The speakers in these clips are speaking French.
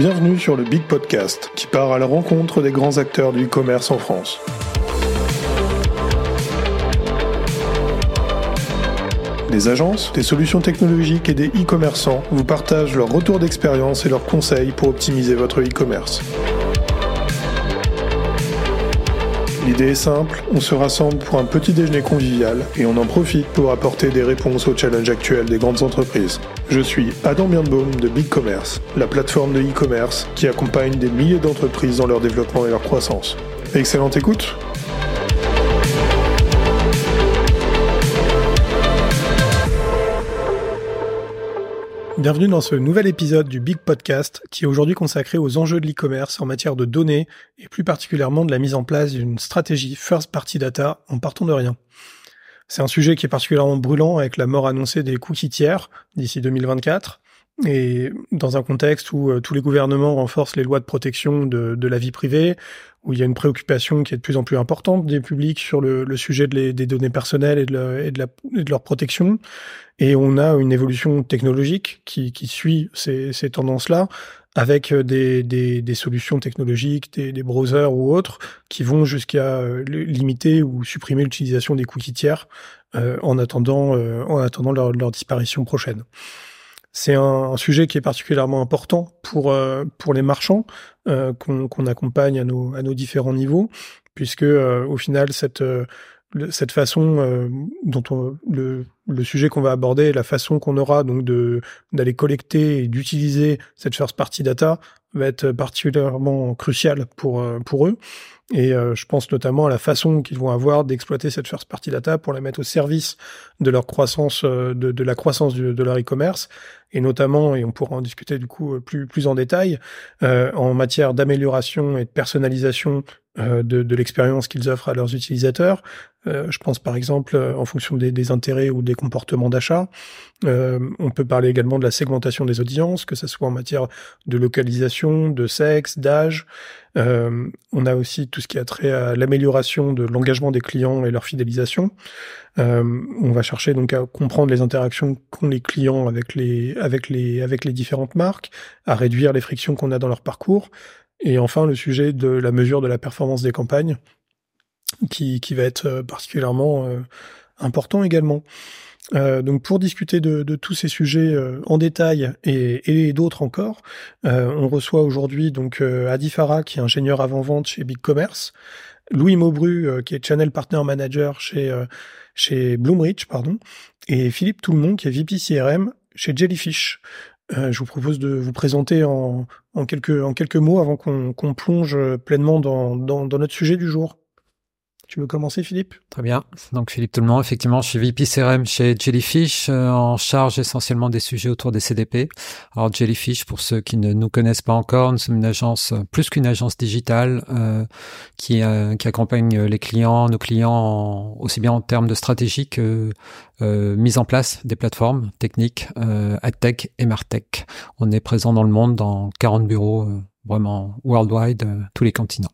Bienvenue sur le Big Podcast qui part à la rencontre des grands acteurs du e-commerce en France. Des agences, des solutions technologiques et des e-commerçants vous partagent leurs retours d'expérience et leurs conseils pour optimiser votre e-commerce. L'idée est simple, on se rassemble pour un petit déjeuner convivial et on en profite pour apporter des réponses aux challenges actuels des grandes entreprises. Je suis Adam Birnbaum de Big Commerce, la plateforme de e-commerce qui accompagne des milliers d'entreprises dans leur développement et leur croissance. Excellente écoute Bienvenue dans ce nouvel épisode du Big Podcast qui est aujourd'hui consacré aux enjeux de l'e-commerce en matière de données et plus particulièrement de la mise en place d'une stratégie first party data en partant de rien. C'est un sujet qui est particulièrement brûlant avec la mort annoncée des cookies tiers d'ici 2024 et dans un contexte où euh, tous les gouvernements renforcent les lois de protection de, de, la vie privée, où il y a une préoccupation qui est de plus en plus importante des publics sur le, le sujet de des données personnelles et de, et, de la, et de, leur protection, et on a une évolution technologique qui, qui suit ces, ces tendances-là, avec des, des, des, solutions technologiques, des, des, browsers ou autres, qui vont jusqu'à euh, limiter ou supprimer l'utilisation des cookies tiers euh, en attendant, euh, en attendant leur, leur disparition prochaine. C'est un, sujet qui est particulièrement important pour euh, pour les marchands euh, qu'on accompagne à nos à nos différents niveaux, puisque euh, au final cette cette façon dont on, le, le sujet qu'on va aborder, la façon qu'on aura donc de d'aller collecter et d'utiliser cette first party data va être particulièrement crucial pour pour eux. Et euh, je pense notamment à la façon qu'ils vont avoir d'exploiter cette first party data pour la mettre au service de leur croissance, euh, de, de, la croissance de leur e-commerce, et notamment, et on pourra en discuter du coup euh, plus plus en détail, euh, en matière d'amélioration et de personnalisation euh, de, de l'expérience qu'ils offrent à leurs utilisateurs. je pense par exemple en fonction des, des intérêts ou des comportements d'achat. on peut parler également de la segmentation des audiences, que ce soit en matière de localisation, de sexe, d'âge. On a aussi tout ce qui a trait à l'amélioration de l'engagement des clients et leur fidélisation. on va chercher donc à comprendre les interactions qu'ont les clients avec les avec les, avec les différentes marques, à réduire les frictions qu'on a dans leur parcours. Et enfin, le sujet de la mesure de la performance des campagnes, qui, qui va être euh, particulièrement euh, important également. Euh, donc pour discuter de, tous ces sujets euh, en détail et, d'autres encore, euh, on reçoit aujourd'hui donc Adi Farah qui est ingénieur avant vente chez Big Commerce, Louis Maubru qui est channel partner manager chez chez Bloomreach pardon, et Philippe Toulmont qui est VP CRM chez Jellyfish. Je vous propose de vous présenter en, quelques, mots avant qu'on plonge pleinement dans notre sujet du jour. Tu veux commencer, Philippe? Très bien. Donc, Philippe tout le monde, effectivement, je suis VP CRM chez Jellyfish, euh, en charge essentiellement des sujets autour des CDP. Alors, Jellyfish, pour ceux qui ne nous connaissent pas encore, nous sommes une agence, plus qu'une agence digitale, euh, qui, euh, qui accompagne les clients, nos clients, aussi bien en termes de stratégie que mise en place des plateformes techniques, AdTech et MarTech. On est présent dans le monde, dans 40 bureaux, vraiment worldwide, tous les continents.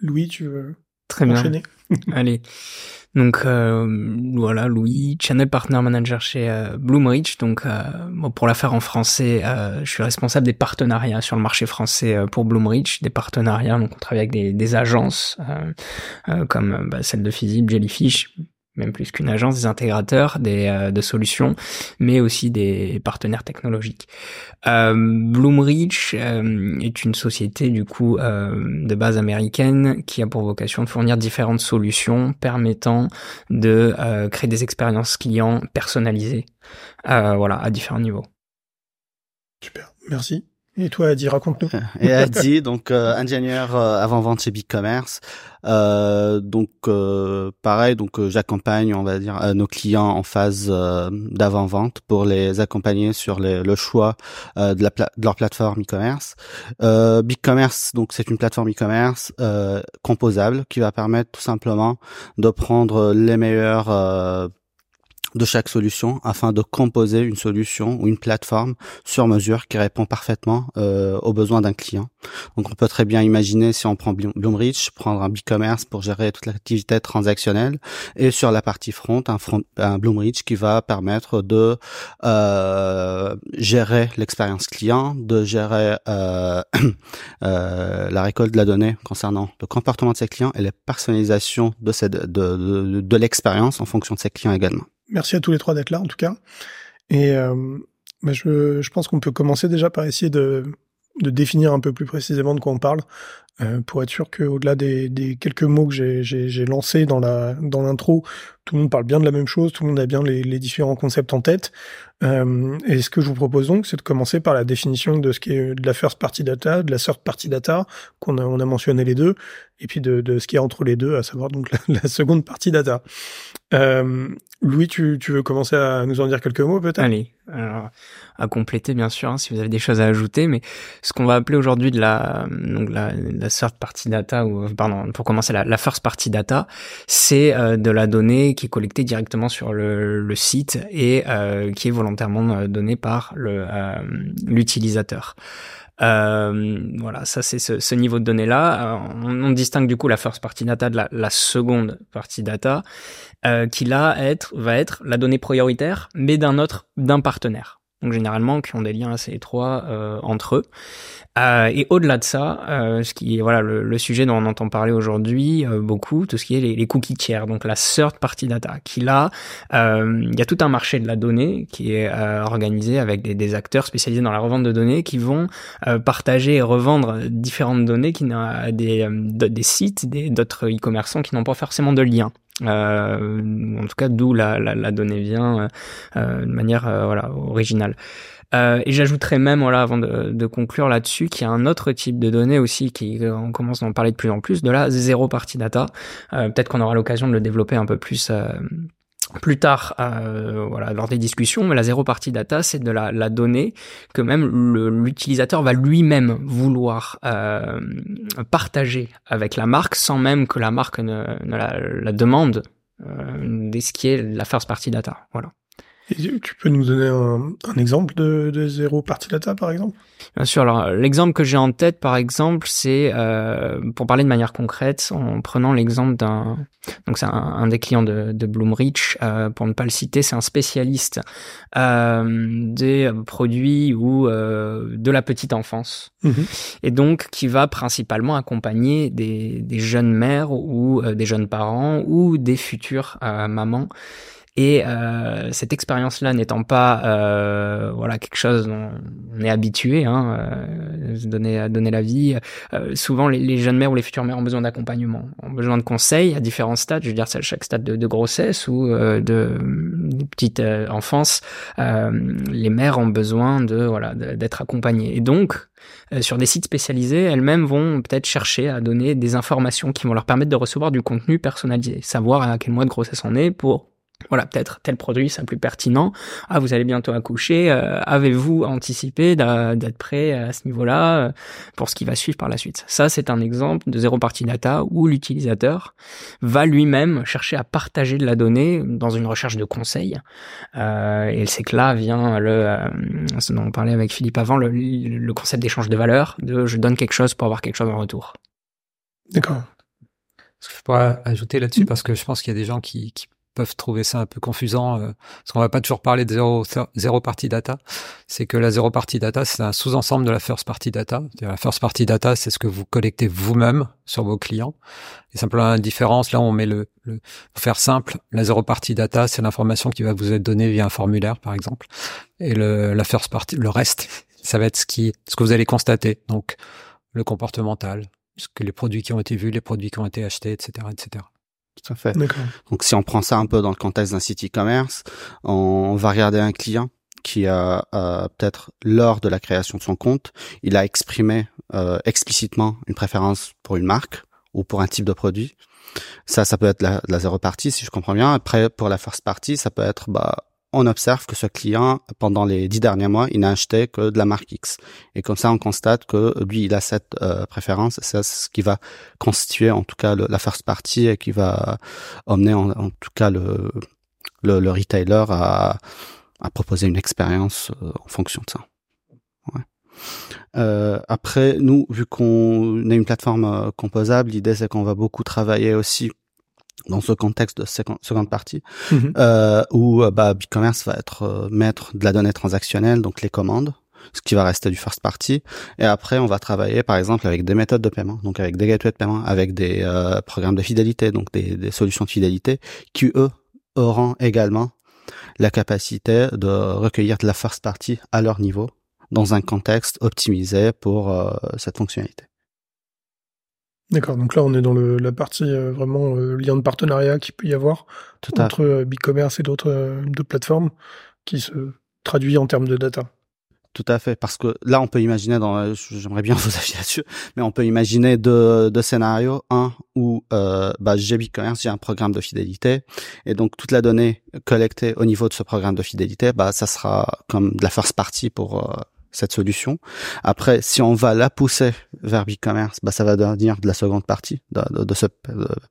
Louis, tu veux Très bien. Allez. Donc euh, voilà, Louis, Channel Partner Manager chez euh, Bloomreach. Donc euh, bon, pour la faire en français, euh, je suis responsable des partenariats sur le marché français euh, pour Bloomreach. Des partenariats, donc on travaille avec des, des agences comme bah, celle de Physique, Jellyfish, même plus qu'une agence, des intégrateurs des, euh, de solutions, mais aussi des partenaires technologiques. Euh, Bloomreach euh, est une société du coup euh, de base américaine qui a pour vocation de fournir différentes solutions permettant de euh, créer des expériences clients personnalisées, voilà, à différents niveaux. Super, merci. Et toi, Adi, raconte-nous. Et Adi, donc euh, ingénieur euh, avant-vente chez BigCommerce. Euh, donc euh, pareil, donc j'accompagne, on va dire, nos clients en phase d'avant-vente pour les accompagner sur les, le choix de, la de leur plateforme e-commerce. BigCommerce, donc c'est une plateforme e-commerce composable qui va permettre tout simplement de prendre les meilleurs de chaque solution afin de composer une solution ou une plateforme sur mesure qui répond parfaitement euh, aux besoins d'un client. Donc on peut très bien imaginer si on prend Bloomreach, prendre un e-commerce pour gérer toute l'activité transactionnelle et sur la partie front un, front, un Bloomreach qui va permettre de euh, gérer l'expérience client, de gérer euh, euh, la récolte de la donnée concernant le comportement de ses clients et la personnalisation de, de, de, de l'expérience en fonction de ses clients également. Merci à tous les trois d'être là, en tout cas. Et euh, bah, je, je, pense qu'on peut commencer déjà par essayer de, de, définir un peu plus précisément de quoi on parle, euh, pour être sûr qu'au-delà des, des, quelques mots que j'ai lancés dans la dans l'intro, tout le monde parle bien de la même chose, tout le monde a bien les, les différents concepts en tête. Euh, et ce que je vous propose donc, c'est de commencer par la définition de ce qui est de la first party data, de la third party data, qu'on a, on a mentionné les deux, et puis de, de ce qui est entre les deux, à savoir donc la, seconde partie data. Euh, Louis, tu, tu veux commencer à nous en dire quelques mots peut-être? Allez, alors, à compléter bien sûr, hein, si vous avez des choses à ajouter, mais ce qu'on va appeler aujourd'hui de la donc la third party data ou pardon pour commencer la, first party data, c'est euh, de la donnée qui est collectée directement sur le, site et euh, qui est volontairement euh, donnée par euh, l'utilisateur. Euh, voilà, ça c'est ce, niveau de données là. On, distingue du coup la first party data de la, seconde partie data, euh, qui là va être la donnée prioritaire, mais d'un autre, d'un partenaire. Donc généralement qui ont des liens assez étroits euh, entre eux. Euh, et au-delà de ça, euh, ce qui est voilà le, sujet dont on entend parler aujourd'hui beaucoup, tout ce qui est les, les, cookies tiers, donc la third party data, qui là, il y a tout un marché de la donnée qui est organisé avec des, acteurs spécialisés dans la revente de données qui vont partager et revendre différentes données qui des, des sites, d'autres e-commerçants qui n'ont pas forcément de lien. Euh, en tout cas, d'où la, la, la, donnée vient euh, de manière voilà originale. Euh, et j'ajouterais même, voilà, avant de, de conclure là-dessus, qu'il y a un autre type de données aussi qui, euh, on commence à en parler de plus en plus, de la zéro party data. Euh, Peut-être qu'on aura l'occasion de le développer un peu plus. Euh, plus tard, euh, voilà, lors des discussions, mais la zéro party data, c'est de la, donnée que même l'utilisateur va lui-même vouloir euh, partager avec la marque, sans même que la marque ne, ne la, la, demande, euh, ce qui est la first party data. Voilà. Et tu peux nous donner un, un exemple de, de zéro partie data, par exemple? Bien sûr. Alors, l'exemple que j'ai en tête, par exemple, c'est euh, pour parler de manière concrète, en prenant l'exemple d'un, donc c'est un, un, des clients de, de Bloomreach, euh, pour ne pas le citer, c'est un spécialiste euh, des produits ou euh, de la petite enfance, mmh. et donc qui va principalement accompagner des, des jeunes mères ou euh, des jeunes parents ou des futures mamans et euh, cette expérience-là n'étant pas euh, voilà quelque chose dont on est habitué, hein, euh, donner donner la vie. Euh, souvent, les, les, jeunes mères ou les futures mères ont besoin d'accompagnement, ont besoin de conseils à différents stades. Je veux dire, c'est à chaque stade de, de grossesse ou euh, de, de, petite euh, enfance, les mères ont besoin de voilà d'être accompagnées. Et donc, sur des sites spécialisés, elles-mêmes vont peut-être chercher à donner des informations qui vont leur permettre de recevoir du contenu personnalisé, savoir à quel mois de grossesse on est pour voilà, peut-être tel produit c'est plus pertinent. Ah, vous allez bientôt accoucher. Euh, Avez-vous anticipé d'être prêt à ce niveau-là euh, pour ce qui va suivre par la suite? Ça, c'est un exemple de zéro party data où l'utilisateur va lui-même chercher à partager de la donnée dans une recherche de conseils. Euh, et c'est que là vient le, euh, ce dont on parlait avec Philippe avant, le, le concept d'échange de valeur, de je donne quelque chose pour avoir quelque chose en retour. D'accord. Je pourrais ajouter là-dessus? Parce que je pense qu'il y a des gens qui, qui peuvent trouver ça un peu confusant, euh, parce qu'on va pas toujours parler de zéro, zéro party data. C'est que la zéro party data, c'est un sous-ensemble de la first party data. La first party data, c'est ce que vous collectez vous-même sur vos clients. Et simplement la différence, là, on met le, le pour faire simple, la zéro party data, c'est l'information qui va vous être donnée via un formulaire, par exemple. Et le, la first party, le reste, ça va être ce qui, ce que vous allez constater. Donc, le comportemental, ce que les produits qui ont été vus, les produits qui ont été achetés, etc., etc. Tout à fait. Donc si on prend ça un peu dans le contexte d'un site e-commerce, on va regarder un client qui a euh, peut-être lors de la création de son compte, il a exprimé euh, explicitement une préférence pour une marque ou pour un type de produit. Ça, ça peut être la, la zéro partie, si je comprends bien. Après, pour la first party, ça peut être bah, on observe que ce client, pendant les dix derniers mois, il n'a acheté que de la marque X. Et comme ça, on constate que lui, il a cette euh, préférence. C'est ce qui va constituer, en tout cas, la first party et qui va emmener, en, tout cas, le, le, le retailer à, à proposer une expérience en fonction de ça. Euh, après, nous, vu qu'on a une plateforme euh, composable, l'idée c'est qu'on va beaucoup travailler aussi dans ce contexte de seconde partie, mhm. euh, où euh, bah, BigCommerce va être euh, maître de la donnée transactionnelle, donc les commandes, ce qui va rester du first party. Et après, on va travailler, par exemple, avec des méthodes de paiement, donc avec des gateways de paiement, avec des programmes de fidélité, donc des, des solutions de fidélité, qui eux auront également la capacité de recueillir de la first party à leur niveau dans un contexte optimisé pour euh, cette fonctionnalité. D'accord, donc là on est dans le, la partie euh, vraiment euh, lien de partenariat qu'il peut y avoir entre BigCommerce et d'autres plateformes qui se traduit en termes de data. Tout à fait, parce que là, on peut imaginer, dans, j'aimerais bien vous avis là-dessus, mais on peut imaginer deux, deux scénarios. Un où euh, bah, j'ai BigCommerce, j'ai un programme de fidélité, et donc toute la donnée collectée au niveau de ce programme de fidélité, bah, ça sera comme de la first party pour cette solution. Après, si on va la pousser vers BigCommerce, bah, ça va devenir de la seconde partie de, de, cette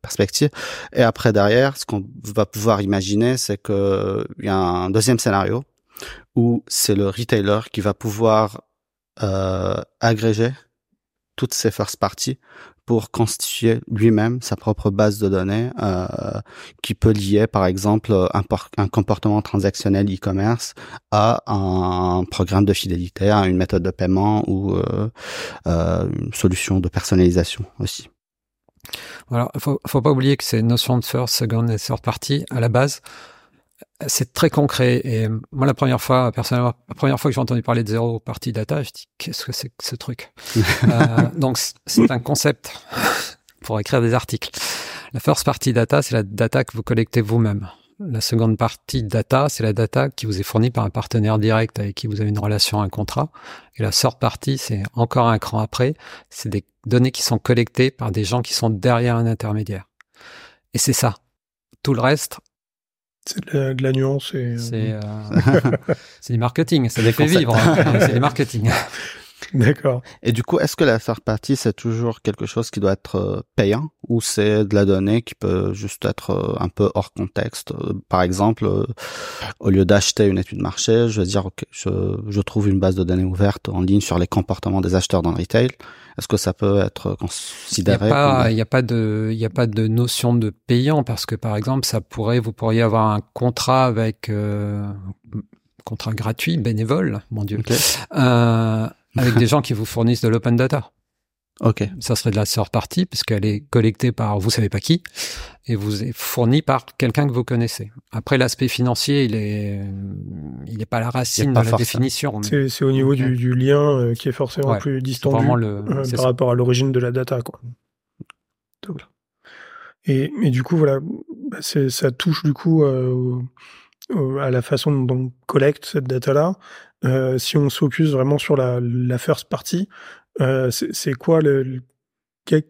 perspective. Et après, derrière, ce qu'on va pouvoir imaginer, c'est qu'il y a un deuxième scénario où c'est le retailer qui va pouvoir euh, agréger toutes ces first parties pour constituer lui-même sa propre base de données euh, qui peut lier par exemple un, comportement transactionnel e-commerce à un programme de fidélité, à une méthode de paiement ou euh, euh, une solution de personnalisation aussi. Voilà, faut, faut pas oublier que ces notions de first, second et third party à la base, c'est très concret. Et moi, la première fois, personnellement, la première fois que j'ai entendu parler de zéro party data, je dis qu'est-ce que c'est que ce truc? Euh, Donc, c'est un concept pour écrire des articles. La first party data, c'est la data que vous collectez vous-même. La seconde partie data, c'est la data qui vous est fournie par un partenaire direct avec qui vous avez une relation, un contrat. Et la third partie, c'est encore un cran après. C'est des données qui sont collectées par des gens qui sont derrière un intermédiaire. Et c'est ça. Tout le reste, c'est de, la nuance et. Euh, c'est euh, du marketing, ça les fait vivre. Hein. c'est du marketing. D'accord. Et du coup, est-ce que la third party, c'est toujours quelque chose qui doit être euh, payant ou c'est de la donnée qui peut juste être euh, un peu hors contexte? Par exemple, au lieu d'acheter une étude marché, je vais dire, ok, je, je trouve une base de données ouverte en ligne sur les comportements des acheteurs dans le retail. Est-ce que ça peut être considéré Il n'y a, pas de, il a pas de notion de payant parce que par exemple, ça pourrait, vous pourriez avoir un contrat avec euh, contrat gratuit, bénévole, mon Dieu, euh, avec des gens qui vous fournissent de l'open data. Ok. Ça serait de la sort partie puisqu'elle est collectée par vous savez pas qui et vous est fournie par quelqu'un que vous connaissez. Après l'aspect financier, il est il n'est pas la racine de la définition. C'est au niveau du, du, lien euh, qui est forcément plus distant le, euh, par rapport à l'origine de la data quoi. Et, et du coup voilà, bah, ça touche du coup euh, à la façon dont on collecte cette data là. Euh, si on se focus vraiment sur la, la first party, euh, c'est quoi le, quelles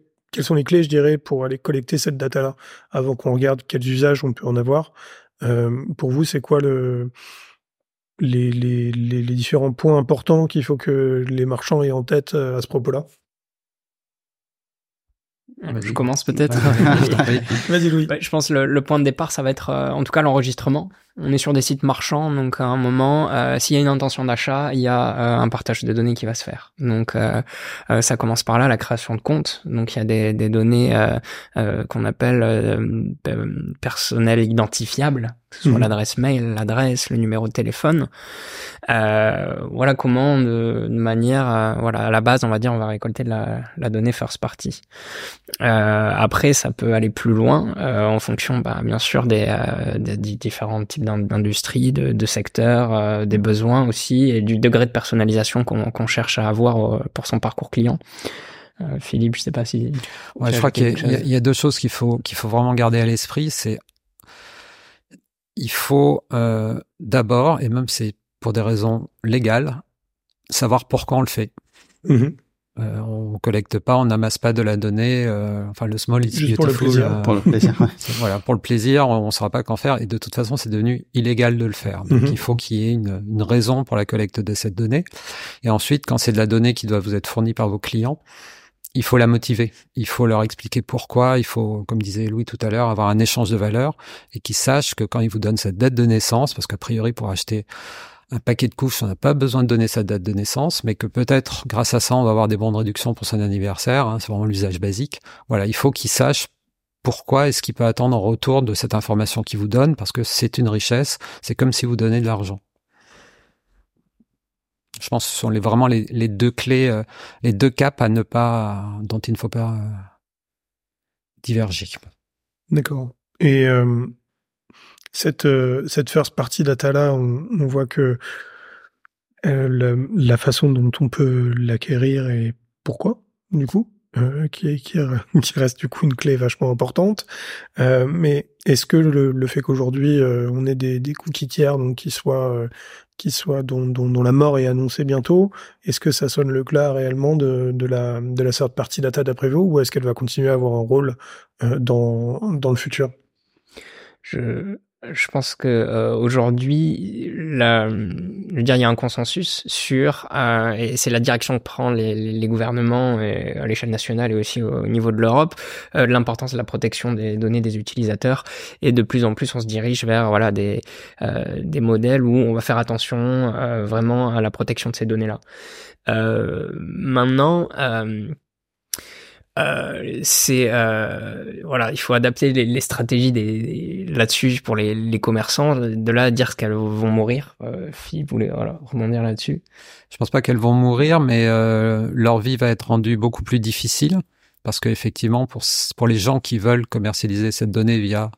sont les clés, je dirais, pour aller collecter cette data-là avant qu'on regarde quels usages on peut en avoir? Euh, pour vous, c'est quoi le les, les, les, différents points importants qu'il faut que les marchands aient en tête à ce propos-là? Je commence peut-être. Vas-y Louis. je pense le, le point de départ, ça va être en tout cas l'enregistrement on est sur des sites marchands, donc à un moment, euh, s'il y a une intention d'achat, il y a euh, un partage de données qui va se faire. Donc euh, ça commence par là, la création de compte. Donc il y a des, des données qu'on appelle personnelles identifiables, que ce soit mhm. l'adresse mail, l'adresse, le numéro de téléphone. voilà comment, de, de manière, voilà, à la base, on va dire, on va récolter de la, la donnée first party. après, ça peut aller plus loin en fonction, bah, bien sûr, des, des différents types d'industrie, de, de secteur, euh, des besoins aussi et du degré de personnalisation qu'on cherche à avoir euh, pour son parcours client. Euh, Philippe, je sais pas si. Ouais, je crois qu'il y, y, a deux choses qu'il faut qu'il faut vraiment garder à l'esprit. C'est il faut d'abord, et même c'est pour des raisons légales, savoir pourquoi on le fait. Mm-hmm. Euh, on collecte pas, on n'amasse pas de la donnée. Euh, enfin, le small is Juste Pour le plaisir. Euh, pour le plaisir. voilà, pour le plaisir, on ne saura pas qu'en faire. Et de toute façon, c'est devenu illégal de le faire. Donc, mhm. il faut qu'il y ait une, une, raison pour la collecte de cette donnée. Et ensuite, quand c'est de la donnée qui doit vous être fournie par vos clients, il faut la motiver, il faut leur expliquer pourquoi, il faut, comme disait Louis tout à l'heure, avoir un échange de valeurs et qu'ils sachent que quand ils vous donnent cette date de naissance, parce qu'a priori pour acheter un paquet de couches, on n'a pas besoin de donner sa date de naissance, mais que peut-être grâce à ça, on va avoir des bons de réduction pour son anniversaire. Hein, c'est vraiment l'usage basique. Voilà, il faut qu'ils sachent pourquoi est-ce qu'il peut attendre en retour de cette information qu'il vous donne, parce que c'est une richesse. C'est comme si vous donnez de l'argent. Je pense que ce sont vraiment les, deux clés, euh, les deux caps à ne pas, dont il ne faut pas euh, diverger. D'accord. Euh, cette cette first party data là, on, voit que la, façon dont on peut l'acquérir et pourquoi, du coup, qui, qui, qui, reste du coup une clé vachement importante. mais est-ce que le, le fait qu'aujourd'hui on ait des, des cookies tiers donc qui soient qui soit dont, dont, la mort est annoncée bientôt, est-ce que ça sonne le glas réellement de, de la de la sorte partie data d'après vous, ou est-ce qu'elle va continuer à avoir un rôle euh, dans dans le futur? Je je pense que euh, aujourd'hui, la, je veux dire, il y a un consensus sur, euh, et c'est la direction que prend les, les gouvernements et, à l'échelle nationale et aussi au, niveau de l'Europe, euh, l'importance de la protection des données des utilisateurs. Et de plus en plus, on se dirige vers voilà des euh, des modèles où on va faire attention euh, vraiment à la protection de ces données-là. maintenant. Euh, c'est euh, voilà, il faut adapter les, stratégies des, là-dessus pour les, les, commerçants. De là à dire qu'elles vont mourir, euh, vous voulez voilà, rebondir là-dessus. Je pense pas qu'elles vont mourir, mais euh, leur vie va être rendue beaucoup plus difficile parce qu'effectivement, pour pour les gens qui veulent commercialiser cette donnée via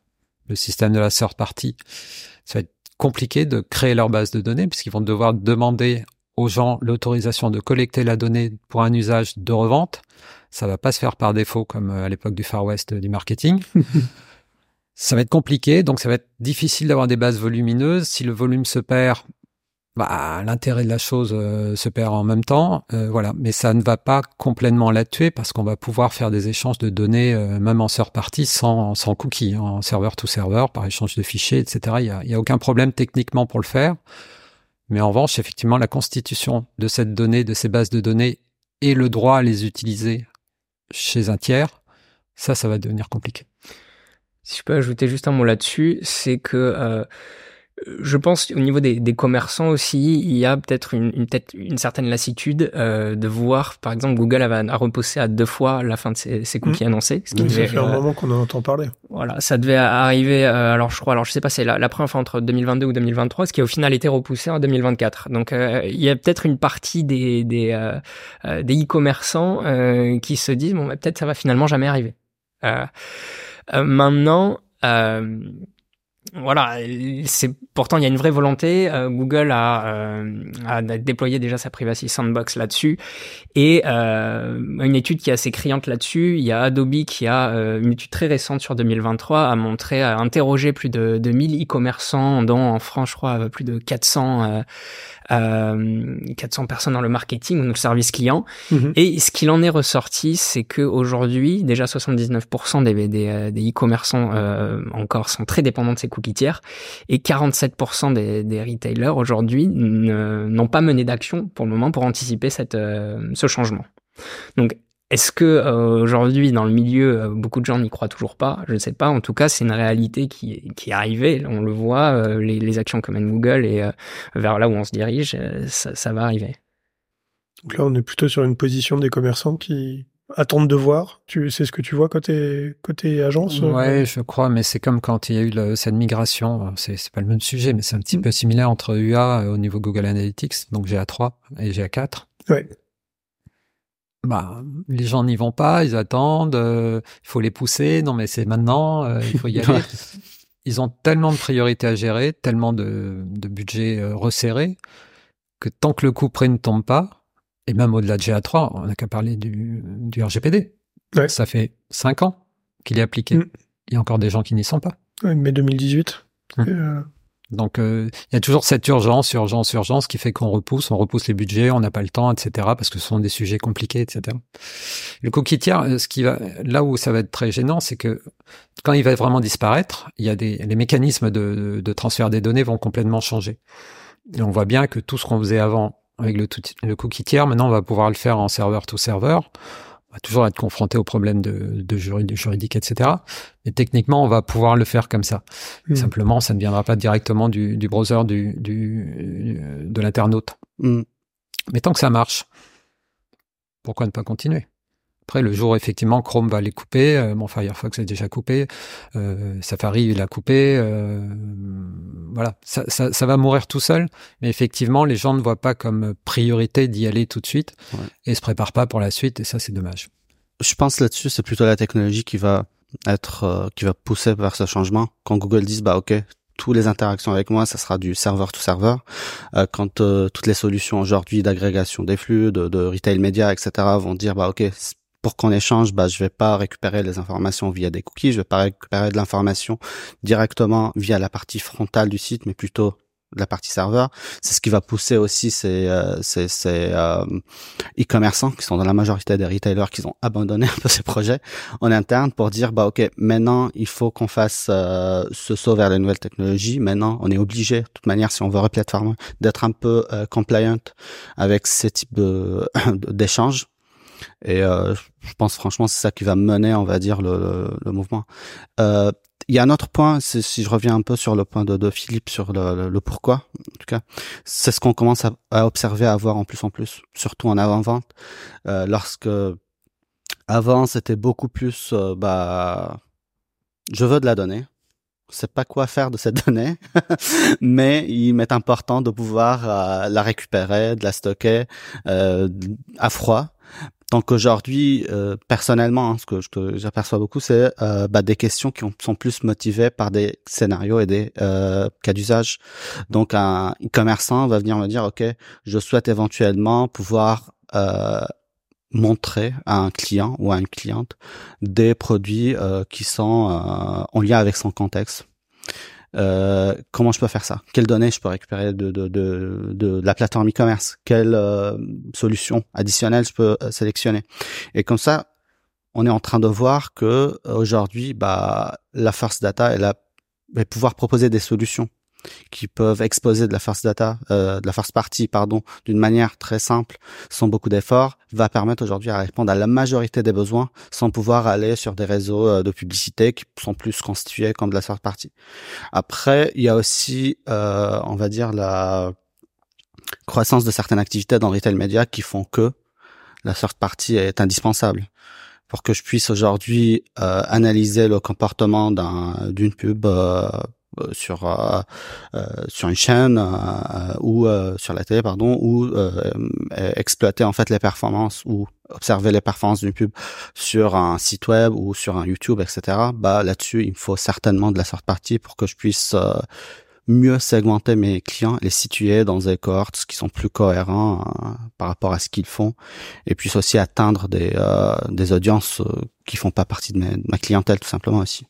le système de la third party, ça va être compliqué de créer leur base de données puisqu'ils vont devoir demander aux gens l'autorisation de collecter la donnée pour un usage de revente ça va pas se faire par défaut comme euh, à l'époque du Far West du marketing. ça va être compliqué, donc ça va être difficile d'avoir des bases volumineuses. Si le volume se perd, bah, l'intérêt de la chose euh, se perd en même temps, euh, voilà. Mais ça ne va pas complètement la tuer parce qu'on va pouvoir faire des échanges de données, même en third party, sans, sans cookies, hein, en serveur to serveur, par échange de fichiers, etc. Il y a, y a aucun problème techniquement pour le faire. Mais en revanche, effectivement, la constitution de cette donnée, de ces bases de données et le droit à les utiliser chez un tiers, ça, ça va devenir compliqué. Si je peux ajouter juste un mot là-dessus, c'est que euh, je pense au niveau des, des, commerçants aussi, il y a peut-être une, une, une certaine lassitude euh, de voir, par exemple, Google a, a repoussé à deux fois la fin de ses, ses cookies mmh. annoncés. Ce qui ça fait un euh, moment qu'on en entend parler. Voilà, ça devait arriver. Euh, alors je crois, alors je sais pas, c'est la, la, première fois entre 2022 ou 2023, ce qui a au final été repoussé en 2024. Donc euh, il y a peut-être une partie des des euh, des e-commerçants qui se disent bon, bah, peut-être ça va finalement jamais arriver. maintenant voilà, c'est pourtant il y a une vraie volonté. Euh, Google a, euh, déployé déjà sa privacy sandbox là-dessus et euh, une étude qui est assez criante là-dessus. Il y a Adobe qui a euh, une étude très récente sur 2023 a montré, a interrogé plus de, de 1000 e-commerçants, dont en France je crois plus de 400 euh, 400 personnes dans le marketing ou le service client. Mhm. Et ce qu'il en est ressorti, c'est que aujourd'hui, déjà 79% des, des, euh, des e-commerçants euh, encore sont très dépendants de ces cookies tiers et 47% des, des retailers aujourd'hui n'ont pas mené d'action pour le moment pour anticiper cette, euh, ce changement. Donc est-ce que euh, aujourd'hui dans le milieu euh, beaucoup de gens n'y croient toujours pas? Je ne sais pas. En tout cas, c'est une réalité qui, qui est arrivée. On le voit, euh, les, les, actions comme Google et vers là où on se dirige, ça, ça, va arriver. Donc là, on est plutôt sur une position des commerçants qui attendent de voir. Tu sais ce que tu vois côté côté agence? Ouais, je crois, mais c'est comme quand il y a eu cette migration. C'est c'est pas le même sujet, mais c'est un petit mm. peu similaire entre UA au niveau Google Analytics, donc GA3 et GA4. Ouais bah, les gens n'y vont pas, ils attendent, euh, il faut les pousser, non mais c'est maintenant, euh, il faut y aller. ils ont tellement de priorités à gérer, tellement de, de budget euh, resserré, que tant que le coup près ne tombe pas, et même au-delà de GA3, on n'a qu'à parler du, du RGPD. Ouais. Ça fait cinq ans qu'il est appliqué. Mm. Il y a encore des gens qui n'y sont pas. Ouais, mai 2018. Donc euh, il y a toujours cette urgence, urgence, urgence qui fait qu'on repousse, on repousse les budgets, on n'a pas le temps, etc. Parce que ce sont des sujets compliqués, etc. Le cookie tiers, euh, ce qui va, là où ça va être très gênant, c'est que quand il va vraiment disparaître, il y a les mécanismes de, transfert des données vont complètement changer. Et on voit bien que tout ce qu'on faisait avant avec le, le cookie tiers, maintenant on va pouvoir le faire en serveur to serveur. On va toujours être confronté aux problèmes de, de, juridique, etc. Mais techniquement, on va pouvoir le faire comme ça. Hmm. Simplement, ça ne viendra pas directement du, du browser du, du, de l'internaute. Hmm. Mais tant que ça marche, pourquoi ne pas continuer? Après, le jour effectivement Chrome va les couper, euh, mon Firefox est déjà coupé, euh, Safari il a coupé, euh, voilà, ça, ça, ça, va mourir tout seul. Mais effectivement, les gens ne voient pas comme priorité d'y aller tout de suite et se préparent pas pour la suite, et ça c'est dommage. Je pense là-dessus, c'est plutôt la technologie qui va être, euh, qui va pousser vers ce changement. Quand Google dit bah ok, toutes les interactions avec moi, ça sera du serveur to serveur. Euh, quand euh, toutes les solutions aujourd'hui d'agrégation des flux, de, de, retail média, etc. vont dire bah ok, pour qu'on échange, bah, je vais pas récupérer les informations via des cookies, je vais pas récupérer de l'information directement via la partie frontale du site, mais plutôt de la partie serveur. C'est ce qui va pousser aussi ces, euh, ces, ces euh, e-commerçants qui sont dans la majorité des retailers qui ont abandonné un peu ces projets en interne pour dire bah ok maintenant il faut qu'on fasse euh, ce saut vers les nouvelles technologies. Maintenant on est obligé de toute manière si on veut replatformer d'être un peu euh, compliant avec ces types de d'échanges et euh, je pense franchement c'est ça qui va mener, on va dire, le, le, mouvement. Euh, il y a un autre point, si je reviens un peu sur le point de, de Philippe sur le, le, pourquoi, en tout cas, c'est ce qu'on commence à, à, observer, à voir en plus en plus, surtout en avant-vente, euh, lorsque avant c'était beaucoup plus, euh, bah, je veux de la donnée, je sais pas quoi faire de cette donnée, mais il m'est important de pouvoir euh, la récupérer, de la stocker euh, à froid donc aujourd'hui, euh, personnellement, hein, ce que, j'aperçois beaucoup, c'est euh, bah, des questions qui sont plus motivées par des scénarios et des euh, cas d'usage. Donc un commerçant va venir me dire, ok, je souhaite éventuellement pouvoir montrer à un client ou à une cliente des produits qui sont en lien avec son contexte. Euh, comment je peux faire ça? Quelles données je peux récupérer de, de, de, de la plateforme e-commerce? Quelle euh, solution additionnelle je peux euh, sélectionner? Et comme ça, on est en train de voir que aujourd'hui, bah, la first data, elle va pouvoir proposer des solutions qui peuvent exposer de la first data, euh, de la first party, pardon, d'une manière très simple, sans beaucoup d'efforts, va permettre aujourd'hui à répondre à la majorité des besoins, sans pouvoir aller sur des réseaux euh, de publicité qui sont plus constitués comme de la first party. Après, il y a aussi, euh, on va dire, la croissance de certaines activités dans le retail média qui font que la first party est indispensable pour que je puisse aujourd'hui euh, analyser le comportement d'une pub euh, sur euh, euh, sur une chaîne ou sur la télé pardon ou exploiter en fait les performances ou observer les performances d'une pub sur un site web ou sur un YouTube etc bah là-dessus il me faut certainement de la sorte partie pour que je puisse mieux segmenter mes clients, les situer dans des cohortes qui sont plus cohérents par rapport à ce qu'ils font, et puis aussi atteindre des, des audiences qui font pas partie de ma clientèle tout simplement aussi.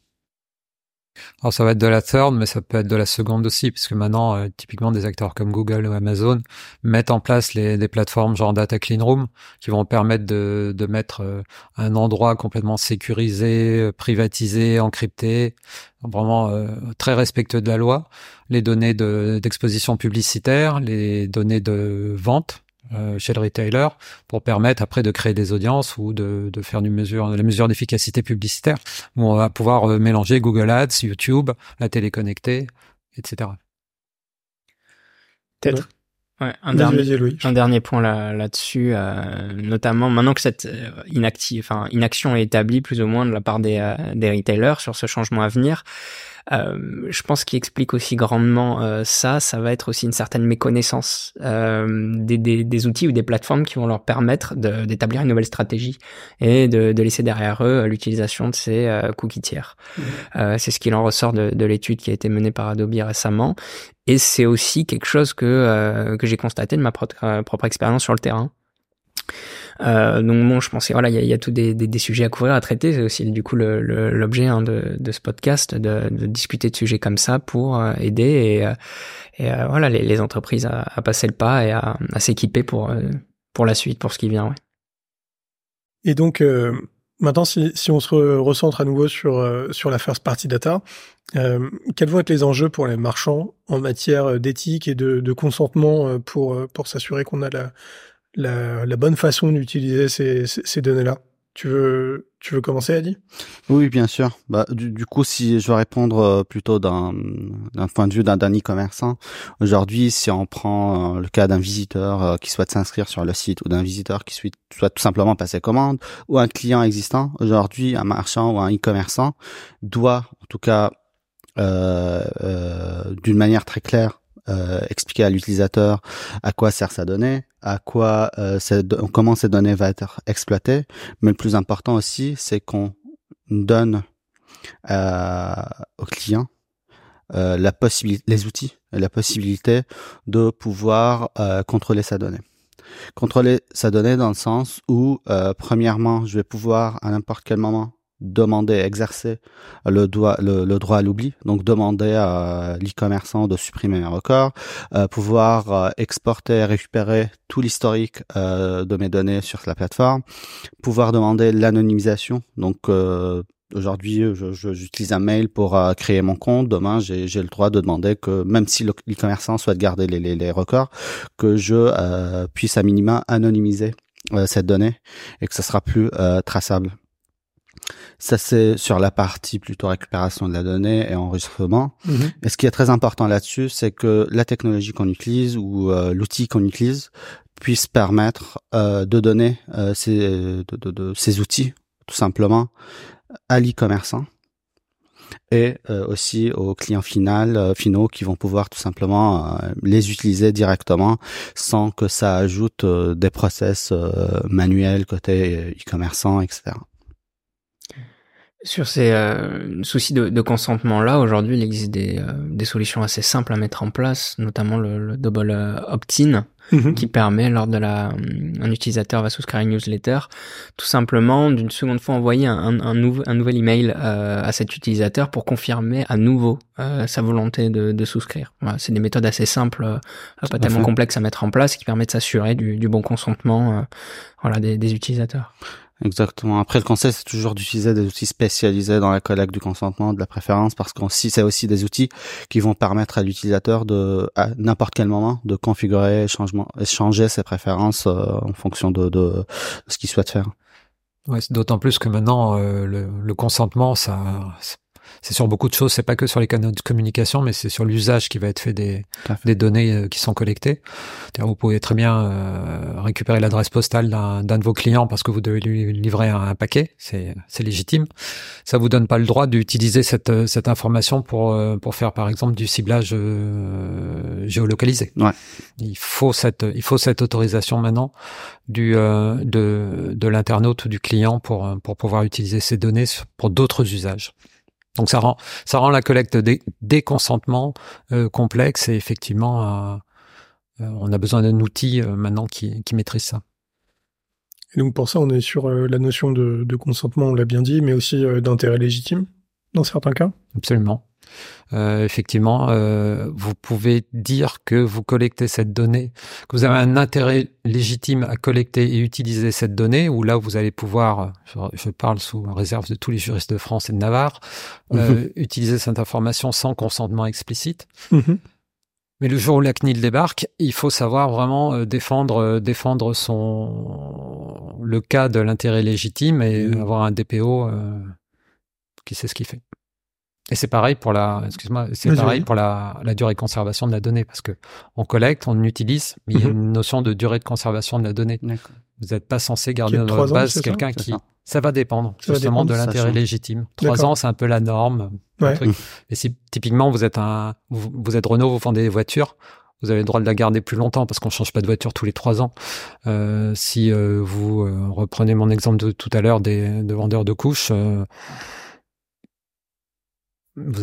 Alors ça va être de la third, mais ça peut être de la seconde aussi, puisque maintenant, euh, typiquement, des acteurs comme Google ou Amazon mettent en place les, des plateformes genre Data Clean Room, qui vont permettre de, mettre euh, un endroit complètement sécurisé, euh, privatisé, encrypté, vraiment très respectueux de la loi, les données d'exposition publicitaire, les données de vente, chez le retailer pour permettre après de créer des audiences ou de, de faire une mesure, la mesure d'efficacité publicitaire où on va pouvoir euh, mélanger Google Ads, YouTube, la télé connectée, etc. Peut-être. Ouais, un, dernier, un dernier point là, là-dessus, euh, notamment maintenant que cette inactive, enfin, inaction est établie plus ou moins de la part des, des retailers sur ce changement à venir, euh, je pense qu'il explique aussi grandement euh, ça, ça va être aussi une certaine méconnaissance euh, des, des, des, outils ou des plateformes qui vont leur permettre d'établir une nouvelle stratégie et de, de laisser derrière eux l'utilisation de ces cookies tiers. Mmh. C'est ce qu'il en ressort de, de l'étude qui a été menée par Adobe récemment. Et c'est aussi quelque chose que, que j'ai constaté de ma propre, propre expérience sur le terrain. Euh, donc bon, je pensais voilà, il y a, y tous des, sujets à couvrir, à traiter. C'est aussi du coup l'objet hein, de, ce podcast, de, discuter de sujets comme ça pour euh, aider et, euh, euh, voilà les, entreprises à, passer le pas et à, à s'équiper pour pour la suite, pour ce qui vient. Ouais. Et donc maintenant, si, si on se recentre à nouveau sur sur la first party data, quels vont être les enjeux pour les marchands en matière d'éthique et de, de consentement pour pour s'assurer qu'on a la la, la bonne façon d'utiliser ces, ces, données-là Tu veux, tu veux commencer, Adi? Oui, bien sûr. Bah, du, coup, si je veux répondre euh, plutôt d'un point de vue d'un e-commerçant, aujourd'hui, si on prend euh, le cas d'un visiteur euh, qui souhaite s'inscrire sur le site ou d'un visiteur qui souhaite, tout simplement passer commande ou un client existant, aujourd'hui, un marchand ou un e-commerçant doit, en tout cas, d'une manière très claire, euh, expliquer à l'utilisateur à quoi sert sa donnée, à quoi euh, comment ces données vont être exploitées. Mais le plus important aussi, c'est qu'on donne euh, au client euh, la possibilité, les outils, la possibilité de pouvoir euh, contrôler sa donnée. Contrôler sa donnée dans le sens où, premièrement, je vais pouvoir à n'importe quel moment demander, exercer le, droit, le, droit à l'oubli, donc demander à l'e-commerçant de supprimer un record, euh, pouvoir euh, exporter et récupérer tout l'historique euh, de mes données sur la plateforme, pouvoir demander l'anonymisation, donc Aujourd'hui, j'utilise un mail pour créer mon compte. Demain, j'ai le droit de demander que même si l'e-commerçant souhaite garder les, les, les, records, que je puisse à minima anonymiser cette donnée et que ce sera plus traçable. Ça, c'est sur la partie plutôt récupération de la donnée et enregistrement. Mhm. Et ce qui est très important là-dessus, c'est que la technologie qu'on utilise ou euh, l'outil qu'on utilise puisse permettre euh, de donner euh, ces, de, de, ces outils, tout simplement, à l'e-commerçant et aussi aux clients final, finaux qui vont pouvoir tout simplement les utiliser directement sans que ça ajoute des process manuels côté e-commerçant, etc. Sur ces euh, soucis de, de consentement-là, aujourd'hui, il existe des, euh, des, solutions assez simples à mettre en place, notamment le, double euh, opt-in, mhm. qui permet, lors de la, un utilisateur va souscrire à une newsletter, tout simplement, d'une seconde fois, envoyer un, un, un nouvel email à cet utilisateur pour confirmer à nouveau sa volonté de, de souscrire. Voilà, c'est des méthodes assez simples, pas tellement complexes à mettre en place, qui permettent de s'assurer du, du, bon consentement, voilà, des, des utilisateurs. Exactement. Après, le conseil, c'est toujours d'utiliser des outils spécialisés dans la collecte du consentement, de la préférence, parce que c'est aussi des outils qui vont permettre à l'utilisateur de, à n'importe quel moment, de configurer, changement, changer ses préférences euh, en fonction de, de, ce qu'il souhaite faire. Ouais, d'autant plus que maintenant, euh, le, le, consentement, ça, c'est sur beaucoup de choses. C'est pas que sur les canaux de communication, mais c'est sur l'usage qui va être fait des, des données euh, qui sont collectées. Vous pouvez très bien euh, récupérer l'adresse postale d'un de vos clients parce que vous devez lui livrer un, paquet. C'est légitime. Ça vous donne pas le droit d'utiliser cette, euh, cette information pour, pour faire, par exemple, du ciblage géolocalisé. Ouais. Il faut cette, il faut cette autorisation maintenant du, de, de l'internaute ou du client pour, pour pouvoir utiliser ces données pour d'autres usages. Donc ça rend ça rend la collecte des, des consentements euh, complexe et effectivement euh, euh, on a besoin d'un outil maintenant qui, qui maîtrise ça. Et donc pour ça on est sur la notion de, de consentement, on l'a bien dit, mais aussi d'intérêt légitime dans certains cas? Absolument. Euh, effectivement, euh, vous pouvez dire que vous collectez cette donnée, que vous avez un intérêt légitime à collecter et utiliser cette donnée, ou là vous allez pouvoir, je, parle sous réserve de tous les juristes de France et de Navarre, euh, mhm. utiliser cette information sans consentement explicite. Mhm. Mais le jour où la CNIL débarque, il faut savoir vraiment défendre défendre son le cas de l'intérêt légitime et mhm. avoir un DPO qui sait ce qu'il fait. Et c'est pareil pour la, excuse-moi, c'est pareil pour la, la, durée de conservation de la donnée parce que on collecte, on utilise, mais il y a mhm. une notion de durée de conservation de la donnée. Vous n'êtes pas censé garder dans votre base quelqu'un qui, ça va dépendre justement de l'intérêt légitime. Trois ans, c'est un peu la norme. Et si typiquement vous êtes un, vous, êtes Renault, vous vendez des voitures, vous avez le droit de la garder plus longtemps parce qu'on change pas de voiture tous les trois ans. Euh, si euh, vous euh, reprenez mon exemple de tout à l'heure des de vendeurs de couches, euh,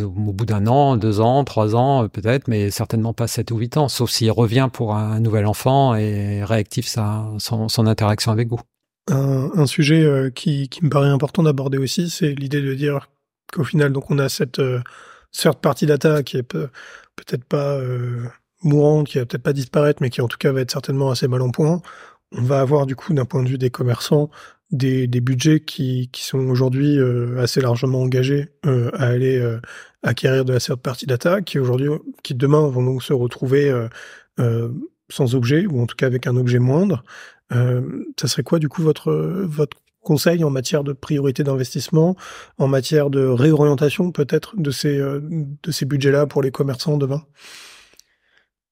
au bout d'un an, deux ans, trois ans euh, peut-être, mais certainement pas sept ou huit ans, sauf s'il revient pour un nouvel enfant et réactive sa, son, interaction avec vous. Un, sujet euh, qui, qui, me paraît important d'aborder aussi, c'est l'idée de dire qu'au final, donc on a cette euh, third party data qui est peut-être pas euh, mourante, qui va peut-être pas disparaître, mais qui en tout cas va être certainement assez mal en point. On va avoir du coup, d'un point de vue des commerçants, des, des budgets qui, qui sont aujourd'hui euh, assez largement engagés euh, à aller euh, acquérir de la third party data, qui aujourd'hui, qui demain vont donc se retrouver sans objet ou en tout cas avec un objet moindre. ça serait quoi du coup votre votre conseils en matière de priorité d'investissement, en matière de réorientation peut-être de ces de ces budgets-là pour les commerçants demain?